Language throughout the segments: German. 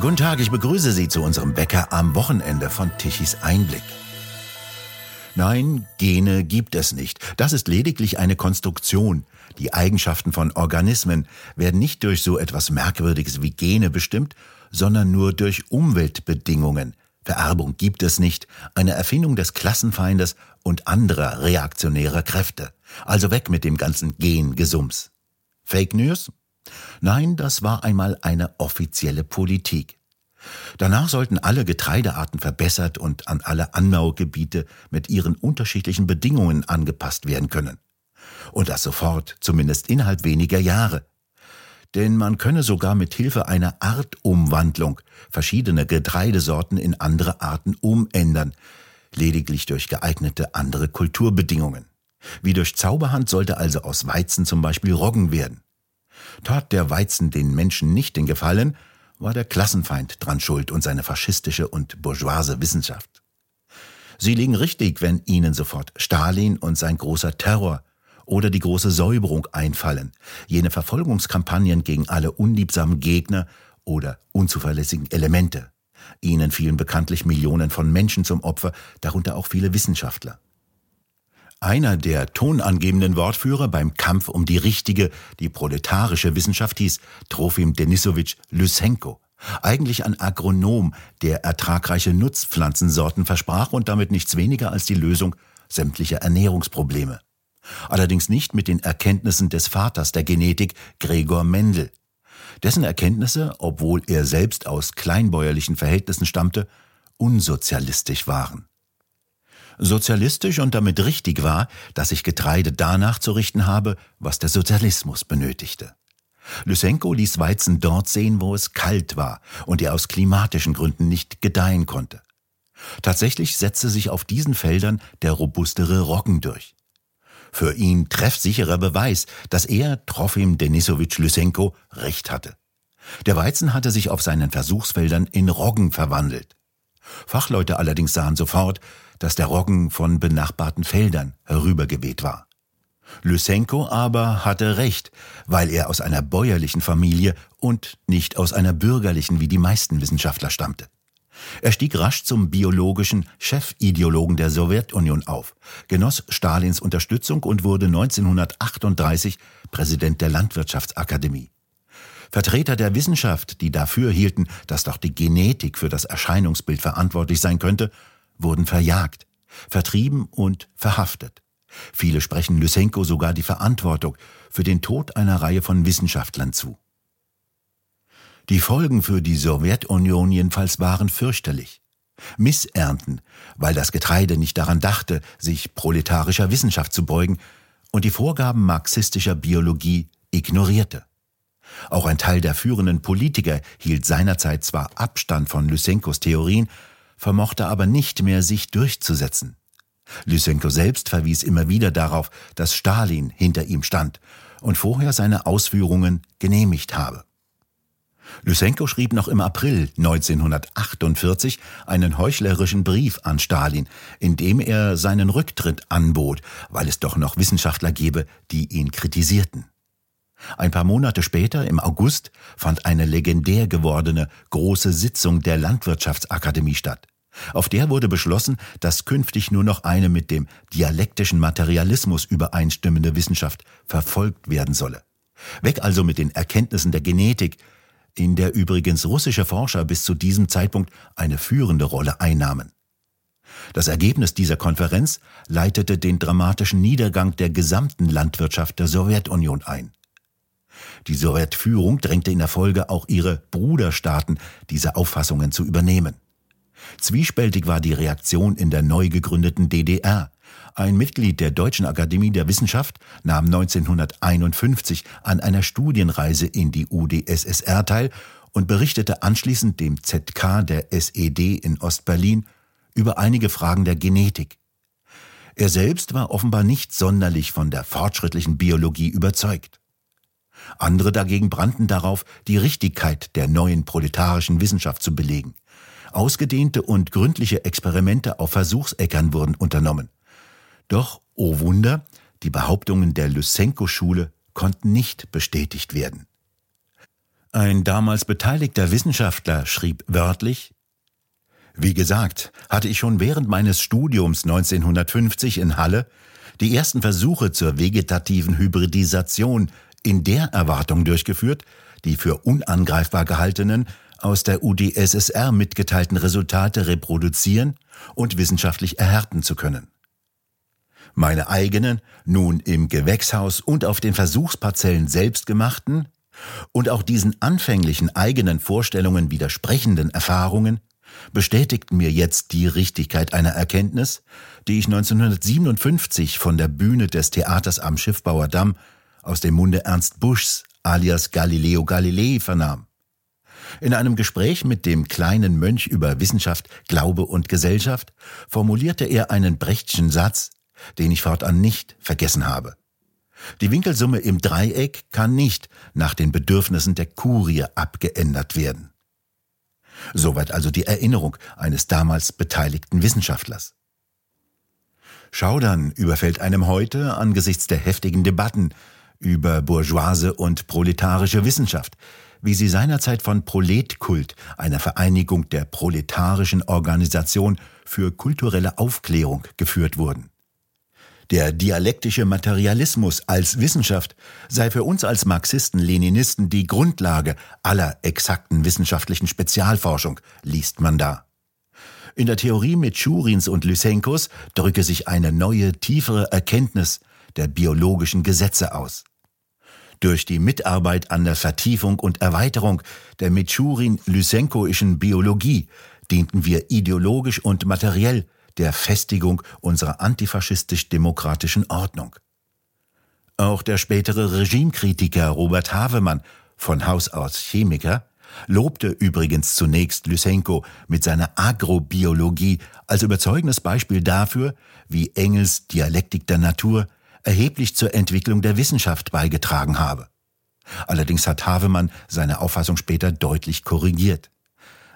Guten Tag, ich begrüße Sie zu unserem Bäcker am Wochenende von Tichys Einblick. Nein, Gene gibt es nicht. Das ist lediglich eine Konstruktion. Die Eigenschaften von Organismen werden nicht durch so etwas Merkwürdiges wie Gene bestimmt, sondern nur durch Umweltbedingungen. Vererbung gibt es nicht, eine Erfindung des Klassenfeindes und anderer reaktionärer Kräfte. Also weg mit dem ganzen Gengesums. Fake News? Nein, das war einmal eine offizielle Politik. Danach sollten alle Getreidearten verbessert und an alle Anbaugebiete mit ihren unterschiedlichen Bedingungen angepasst werden können. Und das sofort, zumindest innerhalb weniger Jahre. Denn man könne sogar mit Hilfe einer Artumwandlung verschiedene Getreidesorten in andere Arten umändern, lediglich durch geeignete andere Kulturbedingungen. Wie durch Zauberhand sollte also aus Weizen zum Beispiel Roggen werden. Tat der Weizen den Menschen nicht den Gefallen, war der Klassenfeind dran schuld und seine faschistische und bourgeoise Wissenschaft. Sie liegen richtig, wenn Ihnen sofort Stalin und sein großer Terror oder die große Säuberung einfallen, jene Verfolgungskampagnen gegen alle unliebsamen Gegner oder unzuverlässigen Elemente. Ihnen fielen bekanntlich Millionen von Menschen zum Opfer, darunter auch viele Wissenschaftler. Einer der tonangebenden Wortführer beim Kampf um die richtige, die proletarische Wissenschaft hieß Trofim Denisowitsch Lysenko. Eigentlich ein Agronom, der ertragreiche Nutzpflanzensorten versprach und damit nichts weniger als die Lösung sämtlicher Ernährungsprobleme. Allerdings nicht mit den Erkenntnissen des Vaters der Genetik, Gregor Mendel. Dessen Erkenntnisse, obwohl er selbst aus kleinbäuerlichen Verhältnissen stammte, unsozialistisch waren sozialistisch und damit richtig war, dass ich Getreide danach zu richten habe, was der Sozialismus benötigte. Lysenko ließ Weizen dort sehen, wo es kalt war und er aus klimatischen Gründen nicht gedeihen konnte. Tatsächlich setzte sich auf diesen Feldern der robustere Roggen durch. Für ihn treffsicherer Beweis, dass er, Trofim Denisowitsch Lysenko, recht hatte. Der Weizen hatte sich auf seinen Versuchsfeldern in Roggen verwandelt. Fachleute allerdings sahen sofort, dass der Roggen von benachbarten Feldern herübergeweht war. Lysenko aber hatte recht, weil er aus einer bäuerlichen Familie und nicht aus einer bürgerlichen wie die meisten Wissenschaftler stammte. Er stieg rasch zum biologischen Chefideologen der Sowjetunion auf, genoss Stalins Unterstützung und wurde 1938 Präsident der Landwirtschaftsakademie. Vertreter der Wissenschaft, die dafür hielten, dass doch die Genetik für das Erscheinungsbild verantwortlich sein könnte, wurden verjagt, vertrieben und verhaftet. Viele sprechen Lysenko sogar die Verantwortung für den Tod einer Reihe von Wissenschaftlern zu. Die Folgen für die Sowjetunion jedenfalls waren fürchterlich. Missernten, weil das Getreide nicht daran dachte, sich proletarischer Wissenschaft zu beugen und die Vorgaben marxistischer Biologie ignorierte. Auch ein Teil der führenden Politiker hielt seinerzeit zwar Abstand von Lysenkos Theorien, vermochte aber nicht mehr, sich durchzusetzen. Lysenko selbst verwies immer wieder darauf, dass Stalin hinter ihm stand und vorher seine Ausführungen genehmigt habe. Lysenko schrieb noch im April 1948 einen heuchlerischen Brief an Stalin, in dem er seinen Rücktritt anbot, weil es doch noch Wissenschaftler gebe, die ihn kritisierten. Ein paar Monate später, im August, fand eine legendär gewordene große Sitzung der Landwirtschaftsakademie statt. Auf der wurde beschlossen, dass künftig nur noch eine mit dem dialektischen Materialismus übereinstimmende Wissenschaft verfolgt werden solle. Weg also mit den Erkenntnissen der Genetik, in der übrigens russische Forscher bis zu diesem Zeitpunkt eine führende Rolle einnahmen. Das Ergebnis dieser Konferenz leitete den dramatischen Niedergang der gesamten Landwirtschaft der Sowjetunion ein. Die Sowjetführung drängte in der Folge auch ihre Bruderstaaten, diese Auffassungen zu übernehmen. Zwiespältig war die Reaktion in der neu gegründeten DDR. Ein Mitglied der Deutschen Akademie der Wissenschaft nahm 1951 an einer Studienreise in die UdSSR teil und berichtete anschließend dem ZK der SED in Ostberlin über einige Fragen der Genetik. Er selbst war offenbar nicht sonderlich von der fortschrittlichen Biologie überzeugt. Andere dagegen brannten darauf, die Richtigkeit der neuen proletarischen Wissenschaft zu belegen. Ausgedehnte und gründliche Experimente auf Versuchsäckern wurden unternommen. Doch, oh Wunder, die Behauptungen der Lysenko-Schule konnten nicht bestätigt werden. Ein damals beteiligter Wissenschaftler schrieb wörtlich Wie gesagt, hatte ich schon während meines Studiums 1950 in Halle die ersten Versuche zur vegetativen Hybridisation in der Erwartung durchgeführt, die für unangreifbar gehaltenen, aus der UdSSR mitgeteilten Resultate reproduzieren und wissenschaftlich erhärten zu können. Meine eigenen, nun im Gewächshaus und auf den Versuchsparzellen selbst gemachten und auch diesen anfänglichen eigenen Vorstellungen widersprechenden Erfahrungen bestätigten mir jetzt die Richtigkeit einer Erkenntnis, die ich 1957 von der Bühne des Theaters am Schiffbauer Damm aus dem Munde Ernst Buschs alias Galileo Galilei vernahm. In einem Gespräch mit dem kleinen Mönch über Wissenschaft, Glaube und Gesellschaft formulierte er einen Brechtschen Satz, den ich fortan nicht vergessen habe. Die Winkelsumme im Dreieck kann nicht nach den Bedürfnissen der Kurie abgeändert werden. Soweit also die Erinnerung eines damals beteiligten Wissenschaftlers. Schaudern überfällt einem heute angesichts der heftigen Debatten über bourgeoise und proletarische Wissenschaft, wie sie seinerzeit von Proletkult, einer Vereinigung der proletarischen Organisation für kulturelle Aufklärung, geführt wurden. Der dialektische Materialismus als Wissenschaft sei für uns als Marxisten-Leninisten die Grundlage aller exakten wissenschaftlichen Spezialforschung, liest man da. In der Theorie mit Schurins und Lysenkos drücke sich eine neue, tiefere Erkenntnis der biologischen Gesetze aus. Durch die Mitarbeit an der Vertiefung und Erweiterung der Mitschurin-Lysenkoischen Biologie dienten wir ideologisch und materiell der Festigung unserer antifaschistisch-demokratischen Ordnung. Auch der spätere Regimekritiker Robert Havemann, von Haus aus Chemiker, lobte übrigens zunächst Lysenko mit seiner Agrobiologie als überzeugendes Beispiel dafür, wie Engels Dialektik der Natur erheblich zur Entwicklung der Wissenschaft beigetragen habe. Allerdings hat Havemann seine Auffassung später deutlich korrigiert.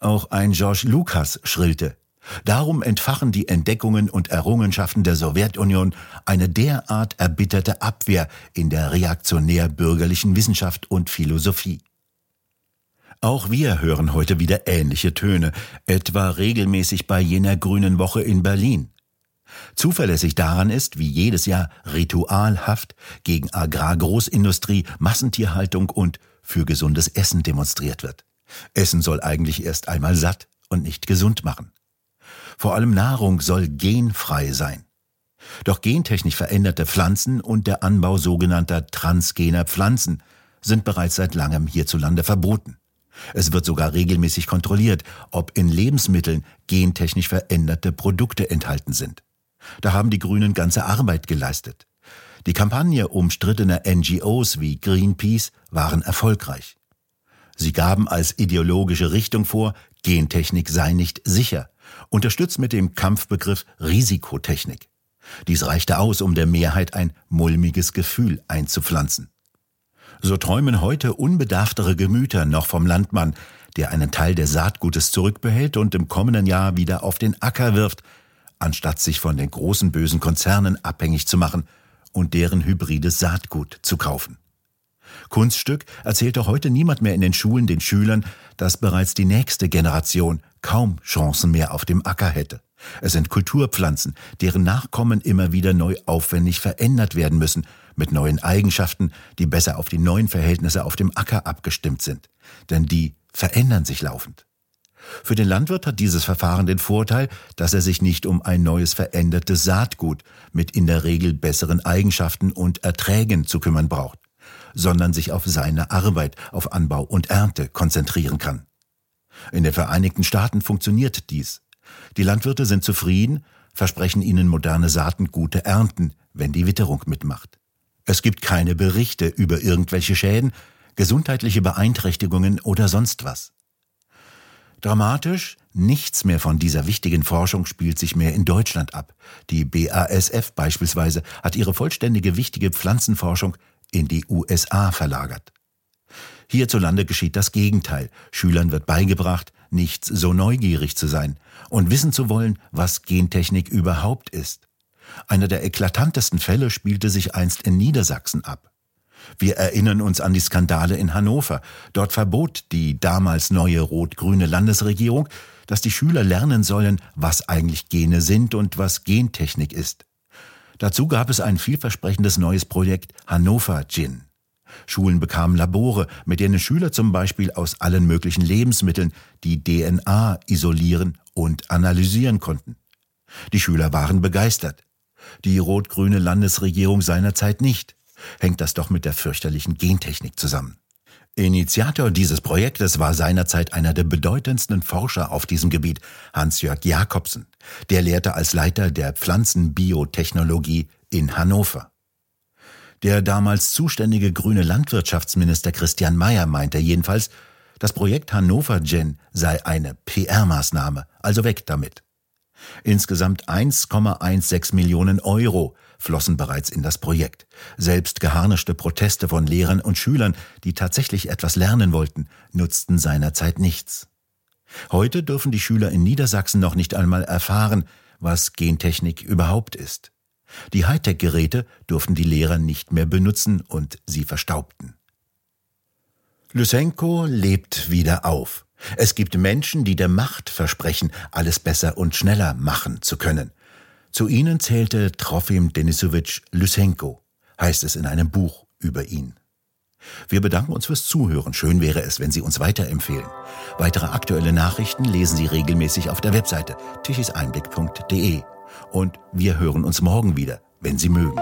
Auch ein George Lucas schrillte, Darum entfachen die Entdeckungen und Errungenschaften der Sowjetunion eine derart erbitterte Abwehr in der reaktionär-bürgerlichen Wissenschaft und Philosophie. Auch wir hören heute wieder ähnliche Töne, etwa regelmäßig bei jener Grünen Woche in Berlin. Zuverlässig daran ist, wie jedes Jahr ritualhaft gegen Agrargroßindustrie, Massentierhaltung und für gesundes Essen demonstriert wird. Essen soll eigentlich erst einmal satt und nicht gesund machen. Vor allem Nahrung soll genfrei sein. Doch gentechnisch veränderte Pflanzen und der Anbau sogenannter transgener Pflanzen sind bereits seit langem hierzulande verboten. Es wird sogar regelmäßig kontrolliert, ob in Lebensmitteln gentechnisch veränderte Produkte enthalten sind. Da haben die Grünen ganze Arbeit geleistet. Die Kampagne umstrittener NGOs wie Greenpeace waren erfolgreich. Sie gaben als ideologische Richtung vor, Gentechnik sei nicht sicher, unterstützt mit dem Kampfbegriff Risikotechnik. Dies reichte aus, um der Mehrheit ein mulmiges Gefühl einzupflanzen. So träumen heute unbedachtere Gemüter noch vom Landmann, der einen Teil des Saatgutes zurückbehält und im kommenden Jahr wieder auf den Acker wirft, anstatt sich von den großen bösen Konzernen abhängig zu machen und deren hybrides Saatgut zu kaufen. Kunststück erzählt doch heute niemand mehr in den Schulen den Schülern, dass bereits die nächste Generation kaum Chancen mehr auf dem Acker hätte. Es sind Kulturpflanzen, deren Nachkommen immer wieder neu aufwendig verändert werden müssen, mit neuen Eigenschaften, die besser auf die neuen Verhältnisse auf dem Acker abgestimmt sind. Denn die verändern sich laufend. Für den Landwirt hat dieses Verfahren den Vorteil, dass er sich nicht um ein neues verändertes Saatgut mit in der Regel besseren Eigenschaften und Erträgen zu kümmern braucht, sondern sich auf seine Arbeit, auf Anbau und Ernte konzentrieren kann. In den Vereinigten Staaten funktioniert dies. Die Landwirte sind zufrieden, versprechen ihnen moderne Saaten gute Ernten, wenn die Witterung mitmacht. Es gibt keine Berichte über irgendwelche Schäden, gesundheitliche Beeinträchtigungen oder sonst was. Dramatisch, nichts mehr von dieser wichtigen Forschung spielt sich mehr in Deutschland ab. Die BASF beispielsweise hat ihre vollständige wichtige Pflanzenforschung in die USA verlagert. Hierzulande geschieht das Gegenteil. Schülern wird beigebracht, nicht so neugierig zu sein und wissen zu wollen, was Gentechnik überhaupt ist. Einer der eklatantesten Fälle spielte sich einst in Niedersachsen ab. Wir erinnern uns an die Skandale in Hannover. Dort verbot die damals neue rot-grüne Landesregierung, dass die Schüler lernen sollen, was eigentlich Gene sind und was Gentechnik ist. Dazu gab es ein vielversprechendes neues Projekt Hannover Gin. Schulen bekamen Labore, mit denen Schüler zum Beispiel aus allen möglichen Lebensmitteln die DNA isolieren und analysieren konnten. Die Schüler waren begeistert. Die rot-grüne Landesregierung seinerzeit nicht. Hängt das doch mit der fürchterlichen Gentechnik zusammen. Initiator dieses Projektes war seinerzeit einer der bedeutendsten Forscher auf diesem Gebiet, Hans-Jörg Jakobsen. Der lehrte als Leiter der Pflanzenbiotechnologie in Hannover. Der damals zuständige grüne Landwirtschaftsminister Christian Mayer meinte jedenfalls, das Projekt Hannover Gen sei eine PR-Maßnahme, also weg damit. Insgesamt 1,16 Millionen Euro flossen bereits in das Projekt. Selbst geharnischte Proteste von Lehrern und Schülern, die tatsächlich etwas lernen wollten, nutzten seinerzeit nichts. Heute dürfen die Schüler in Niedersachsen noch nicht einmal erfahren, was Gentechnik überhaupt ist. Die Hightech-Geräte durften die Lehrer nicht mehr benutzen und sie verstaubten. Lysenko lebt wieder auf. Es gibt Menschen, die der Macht versprechen, alles besser und schneller machen zu können. Zu ihnen zählte Trofim Denisowitsch Lysenko, heißt es in einem Buch über ihn. Wir bedanken uns fürs Zuhören. Schön wäre es, wenn Sie uns weiterempfehlen. Weitere aktuelle Nachrichten lesen Sie regelmäßig auf der Webseite tichiseinblick.de. Und wir hören uns morgen wieder, wenn Sie mögen.